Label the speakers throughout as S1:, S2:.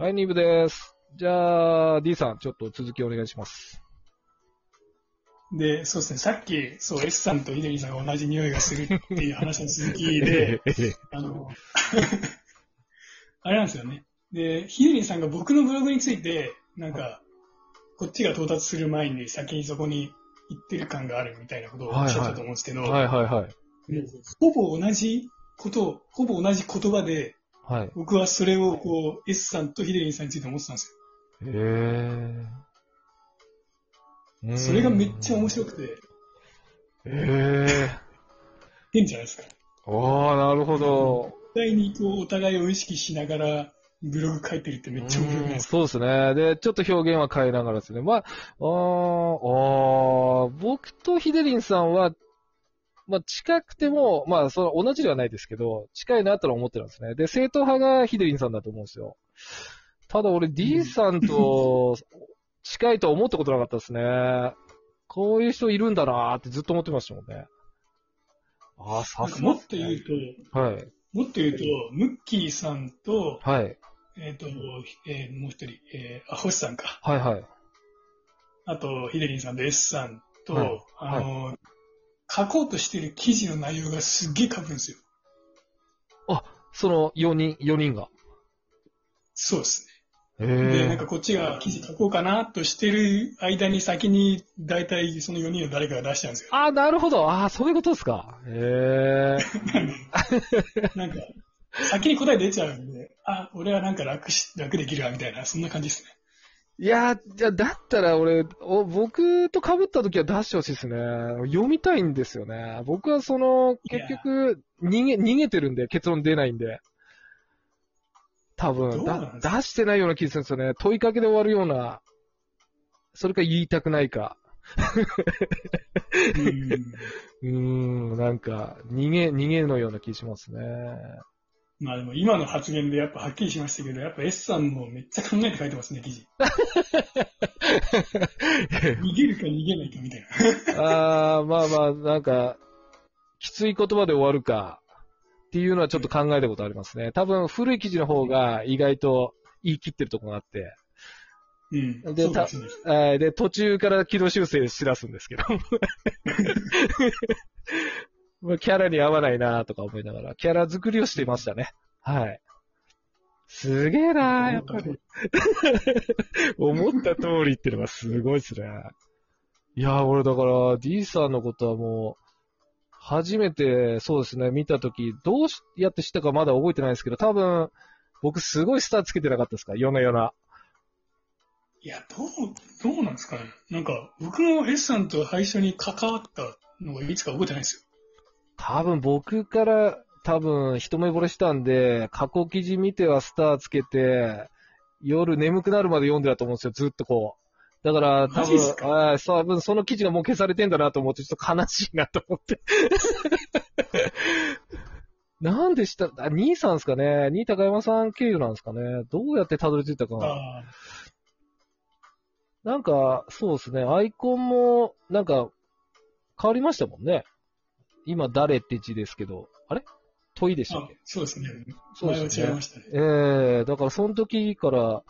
S1: はい、ニブです。じゃあ、D さん、ちょっと続きお願いします。
S2: で、そうですね、さっき、そう、S さんとヒデリンさんが同じ匂いがするっていう 話の続きで、あの、あれなんですよね。で、ヒデリンさんが僕のブログについて、なんか、こっちが到達する前に先にそこに行ってる感があるみたいなことをおっしゃったと思うんですけど、
S1: はいはいはい。
S2: でほぼ同じことを、ほぼ同じ言葉で、
S1: はい。
S2: 僕はそれをこう、S さんとヒデリンさんについて思ってたんです
S1: へえ。
S2: よ。それがめっちゃ面白くて、
S1: へえ。
S2: 変じゃないですか。
S1: ああ、なるほど。
S2: 絶対にこう、お互いを意識しながら、ブログ書いてるってめっちゃ面白い
S1: うん
S2: ですか
S1: そうですね。で、ちょっと表現は変えながらですね。まあ、あーあー僕とヒデリンさんは、まあ、近くても、まあ、その同じではないですけど、近いなとは思ってるんですね。で、正統派がヒデリンさんだと思うんですよ。ただ俺 D さんと近いとは思ったことなかったですね。こういう人いるんだなーってずっと思ってましたもんね。ああ、さすが
S2: もっと言うと、
S1: はい。
S2: もっと言うと、ムッキーさんと、
S1: はい。
S2: えっ、と、えーもう一人、えー、あ、星さんか。
S1: はいはい。
S2: あと、ヒデリンさんと S さんと、
S1: はい
S2: あの、書こうとしてる記事の内容がすっげえ書くんですよ。
S1: その4人、4人が。
S2: そうです
S1: へ
S2: ね。で、
S1: え。
S2: なんかこっちが記事書こうかなとしてる間に先に、大体その4人の誰かが出しちゃうんですよ。
S1: ああ、なるほど。ああ、そういうことですか。へえ。
S2: なんか、先に答え出ちゃうんで、あ、俺はなんか楽し、楽できるわ、みたいな、そんな感じですね。
S1: いやー、じゃあ、だったら俺、お僕と被った時は出してほしいですね。読みたいんですよね。僕はその、結局、逃げ、逃げてるんで、結論出ないんで。多分、
S2: どうなん
S1: だ
S2: ですか？
S1: 出してないような気がするんですよね。問いかけで終わるような、それか言いたくないか。
S2: うん
S1: うーん、なんか、逃げ、逃げのような気しますね。
S2: まあでも今の発言でやっぱはっきりしましたけど、やっぱ S さんもめっちゃ考えて書いてますね、記事。逃げるか逃げないかみたいな。
S1: ああ、まあまあ、なんか、きつい言葉で終わるか、っていうのはちょっと考えたことありますね。多分、古い記事の方が意外と言い切ってるところがあって、
S2: うん。
S1: で
S2: そうかもしれないです。
S1: えーで、途中から軌道修正しだすんですけど。まあキャラに合わないなとか思いながら、キャラ作りをしていましたね。はい。すげえなやっぱり。思った通りっていうのがすごいですね。いや、俺だから D さんのことはもう、初めてそうですね、見たとき、どうしやって知ったかまだ覚えてないですけど、多分、僕すごいスターつけてなかったですか？夜な夜な。
S2: いや、どう、どうなんですかね。なんか、僕も S さんと最初に関わったのがいつか覚えてないんですよ。
S1: 多分僕から多分一目惚れしたんで、過去記事見てはスターつけて、夜眠くなるまで読んでたと思うんですよ、ずっとこう。だから多分、あー多分その記事がもう消されてんだなと思って、ちょっと悲しいなと思って。なんでした？あ、兄さんですかね？兄高山さん経由なんですかね？どうやってたどり着いたかな？
S2: ああ、
S1: なんか、そうですね、アイコンも、なんか、変わりましたもんね。今、誰って字ですけど、あれ？問いでしたっ
S2: あ
S1: け
S2: そうですね。
S1: そうですね
S2: 違いましたね。
S1: ええだからその時から、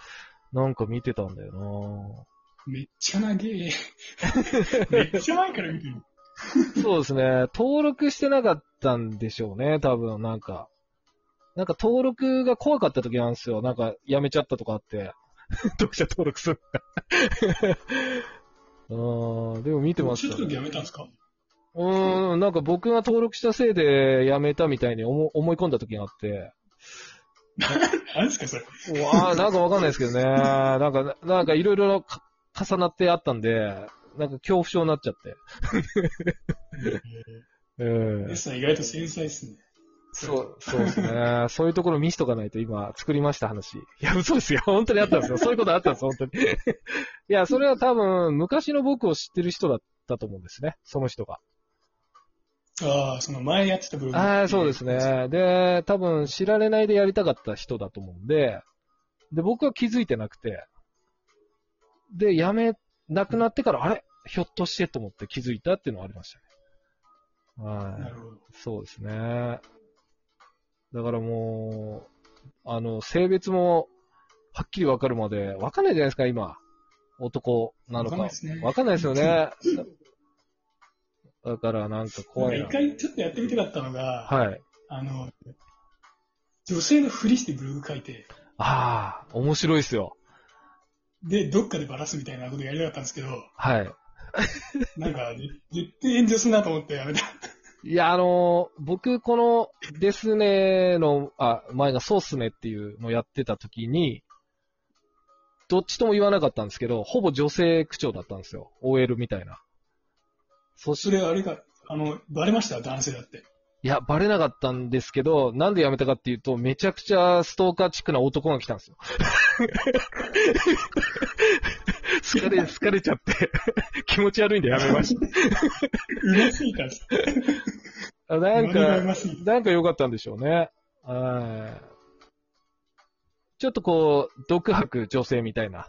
S1: なんか見てたんだよ
S2: めっちゃ長え。めっちゃ前から見てる。
S1: なそうですね。登録してなかったんでしょうね、多分、なんか。なんか登録が怖かった時なんですよ。なんか、やめちゃったとかあって。読者登録するのが。うん、でも見てましたね。
S2: ちょっとやめたんですか？
S1: うーん、なんか僕が登録したせいでやめたみたいに思思い込んだ時があって。
S2: 何ですか、それ。
S1: うわあ、なんかわかんないですけどね。なんか、なんかいろいろか重なってあったんで、なんか恐怖症になっちゃって。ええ
S2: S さん意外と繊細ですね。
S1: そう、そうですね。そういうところ見しとかないと今作りました話。いや、嘘ですよ。本当にあったんですよ。そういうことあったんです、本当に。いや、それは多分、昔の僕を知ってる人だったと思うんですね。その人が。
S2: ああ、その前やってた部分。
S1: ああ、そうです。ね。で、多分知られないでやりたかった人だと思うんで、で、僕は気づいてなくて、で、辞め、なくなってから、あれ？ひょっとしてと思って気づいたっていうのはありましたね。はい。
S2: なるほど。
S1: そうですね。だからもう、あの、性別もはっきりわかるまで、わかんないじゃないですか、今。男なのか。
S2: わかんないですね
S1: わかんないですよね。だからなんか怖いな
S2: 一。回ちょっとやってみたかったのが、
S1: はい。
S2: あの、女性のふりしてブログ書いて、
S1: ああ、面白いですよ。
S2: で、どっかでバラすみたいなことやりたかったんですけど、
S1: はい。
S2: なんか、絶対炎上するなと思ってやめた。
S1: いや、あのー僕、この、ですねの、あ、前がそうっすねっていうのをやってた時に、どっちとも言わなかったんですけど、ほぼ女性口調だったんですよ。OL みたいな。そし
S2: それあれか、あの、バレました？男性だって。
S1: いや、バレなかったんですけど、なんでやめたかっていうと、めちゃくちゃストーカーチックな男が来たんですよ。好かれ、好かれちゃって、気持ち悪いんでやめまし
S2: たんです。
S1: た。あなんか。なんか良かったんでしょうね。はい。ちょっとこう、独白女性みたいな。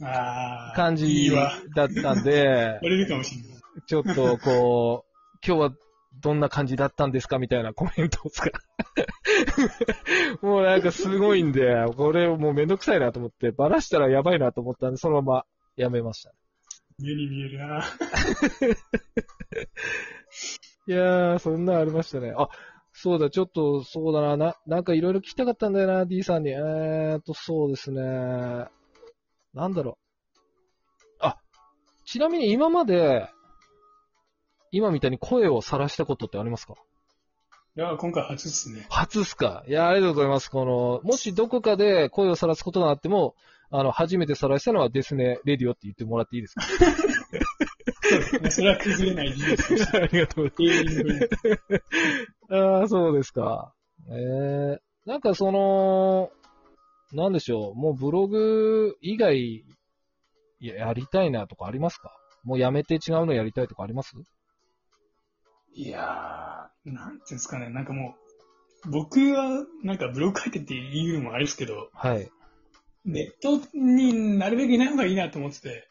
S1: 感じ。だったんで、
S2: バレるかもしれない。
S1: ちょっとこう、今日はどんな感じだったんですかみたいなコメントを使う。もうなんかすごいんで、これもうめんどくさいなと思って、バラしたらやばいなと思ったんで、そのままやめました。
S2: 目に見えるな。
S1: いやー、そんなんありましたね。あ、そうだ、ちょっと、そうだな、な、なんかいろいろ聞きたかったんだよな、D さんに。えーっと、そうですね。なんだろう。あ、ちなみに今まで、今みたいに声を晒したことってありますか？
S2: いや、今回初ですね。
S1: 初っすか？いや、ありがとうございます。この、もしどこかで声を晒すことがあっても、あの、初めて晒したのはですね、レディオって言ってもらっていいですか？
S2: それは崩れない事実として。
S1: ありがとうございます。ああ、そうですか。ええなんかその、なんでしょう、もうブログ以外、ややりたいなとかありますか？もうやめて違うのやりたいとかあります？
S2: いやー、なんていうんですかね、なんかもう、僕はなんかブログ書いてって言うのもあれですけど、
S1: はい。
S2: ネットになるべくいない方がいいなと思ってて、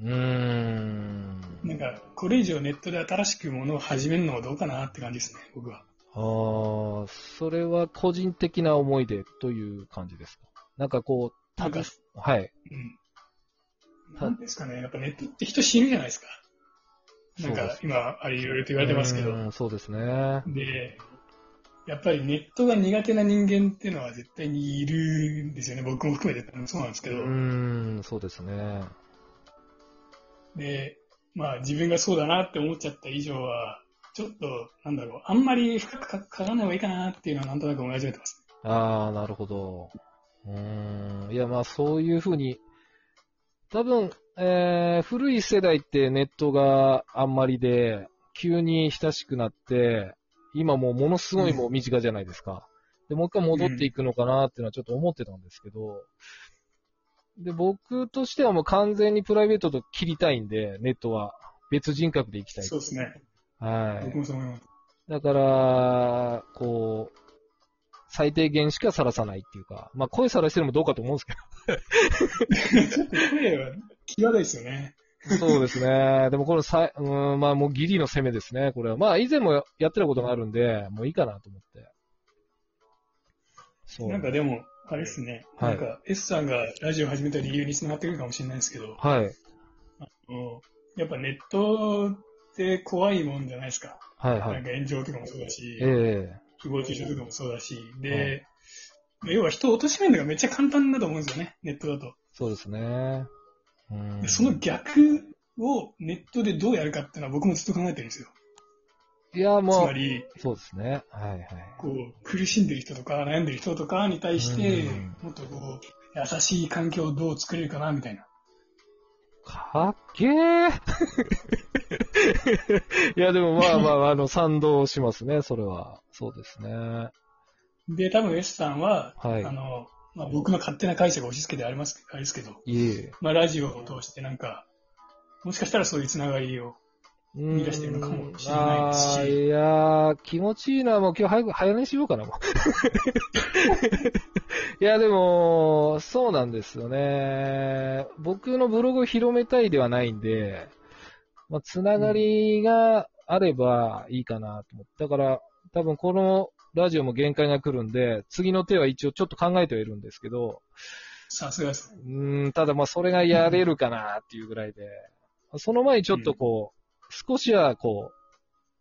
S1: うーん。
S2: なんか、これ以上ネットで新しくものを始めるのはどうかなって感じですね、僕は。
S1: ああ、それは個人的な思いでという感じですか？なんかこう、
S2: なんか、
S1: はい。
S2: うん。なんですかね、やっぱネットって人死ぬじゃないですか。なんか今、あれいろいろと言われてますけど。
S1: そうですね。
S2: で、やっぱりネットが苦手な人間っていうのは絶対にいるんですよね。僕も含めてそうなんですけど。
S1: うーん、そうですね。
S2: で、まあ自分がそうだなって思っちゃった以上は、ちょっと、なんだろう、あんまり深く書かない方がいいかなっていうのはなんとなく思い始めてます。
S1: ああ、なるほど。うーん。いや、まあ、そういうふうに、多分、えー、古い世代ってネットがあんまりで、急に親しくなって、今もうものすごいもう身近じゃないですか。で、もう一回戻っていくのかなっていうのはちょっと思ってたんですけど、で、僕としてはもう完全にプライベートと切りたいんで、ネットは。別人格でいきたい。
S2: そうですね。
S1: はい。
S2: 僕もそう思います。
S1: だから、こう、最低限しかさらさないっていうか、まあ声さらしてるのもどうかと思うんですけ
S2: ちょっと声は 際どいですよね。
S1: ど。そうですね。でもこのさい、うん、まあもうギリの攻めですね、これは。まあ以前もやってたことがあるんで、もういいかなと思って。そう。
S2: なんかでも、あれですね。
S1: はい
S2: なんか、S さんがラジオを始めた理由につながってくるかもしれないですけど、
S1: はい。
S2: もうやっぱネットって怖いもんじゃないですか。
S1: はいはい。
S2: なんか炎上とかもそうだし、
S1: ええ
S2: 誹謗中傷とかもそうだし、で、要は人を貶めるのがめっちゃ簡単だと思うんですよね、ネットだと。
S1: そうですね。うん
S2: で。その逆をネットでどうやるかっていうのは僕もずっと考えてるんですよ。
S1: いや、
S2: つ
S1: もう、
S2: まり、
S1: そうですね。はいはい。
S2: こう、苦しんでる人とか悩んでる人とかに対して
S1: うん、
S2: もっとこう、優しい環境をどう作れるかな、みたいな。
S1: かっけー いや、でもまあまあ、あの、賛同しますね、それは。そうですね。
S2: で、多分 S さんは、
S1: はい
S2: あの、まあ、僕の勝手な解釈を押し付けてあります、あれですけど、
S1: いえ。
S2: まあ、ラジオを通してなんか、もしかしたらそういうつながりを、
S1: 見
S2: 出してるのかもしれないですし
S1: いやー、気持ちいいな。もう今日早く、早寝しようかな、もう。いや、でも、そうなんですよね。僕のブログを広めたいではないんで、まあ、つながりがあればいいかなと思って。だから、多分このラジオも限界が来るんで、次の手は一応ちょっと考えてはいるんですけど、
S2: さすがです。
S1: うーん、ただまあそれがやれるかなっていうぐらいで、その前にちょっとこう、少しはこう、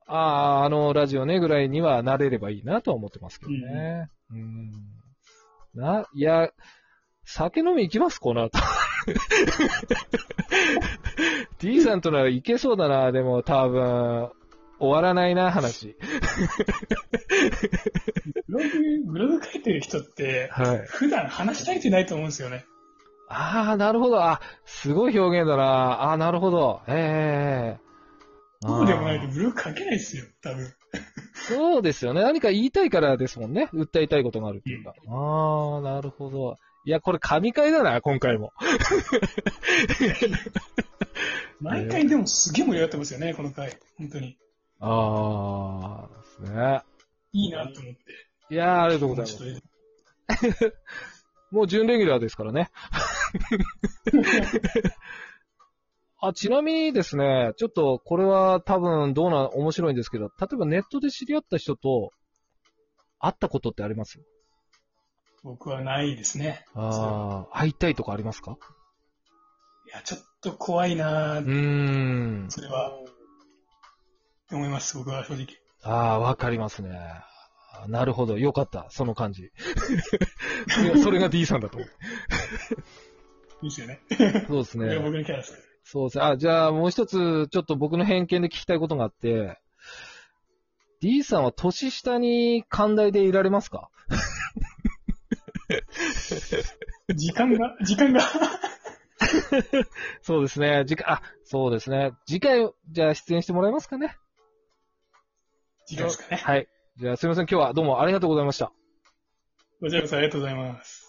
S1: ああ、あのラジオねぐらいにはなれればいいなとは思ってますけどね。うん。な、いや、酒飲み行きますこの後。D さんとならいけそうだな、でも多分、終わらないな、話。
S2: ブログ、ブログ書いてる人って、
S1: はい。
S2: 普段話したいってないと思うんですよね。
S1: ああ、なるほど。あ、すごい表現だな。ああ、なるほど。ええ
S2: そうでもないとブログ書けないですよ、多分。
S1: そうですよね。何か言いたいからですもんね。訴えたいことがあるっていうか。ああ、なるほど。いや、これ神回だな、今回も。
S2: 毎回でもすげえ盛り上がってますよね、この回。本当に。
S1: ああ、ですね。
S2: いいなと思って。
S1: いやー、ありがとうございます。もう準レギュラーですからね。あ、ちなみにですね、ちょっとこれは多分どうな、面白いんですけど、例えばネットで知り合った人と会ったことってあります？
S2: 僕はないですね。
S1: ああ、会いたいとかありますか？
S2: いや、ちょっと怖いな
S1: うーん。
S2: それは。思います、僕は正直。
S1: ああ、わかりますね。あなるほど。よかった。その感じ。そ れそれが D さんだと思う。
S2: いいですよね。
S1: そうですね。
S2: 僕のキャラです。
S1: そうですね。あ、じゃあもう一つ、ちょっと僕の偏見で聞きたいことがあって、D さんは年下に寛大でいられますか？
S2: 時間が、時間が。
S1: そうですね。次回、あ、そうですね。次回、じゃあ出演してもらえますかね？
S2: 時間ですかね。
S1: はい。じゃあすみません。今日はどうもありがとうございました。
S2: こちらこそありがとうございます。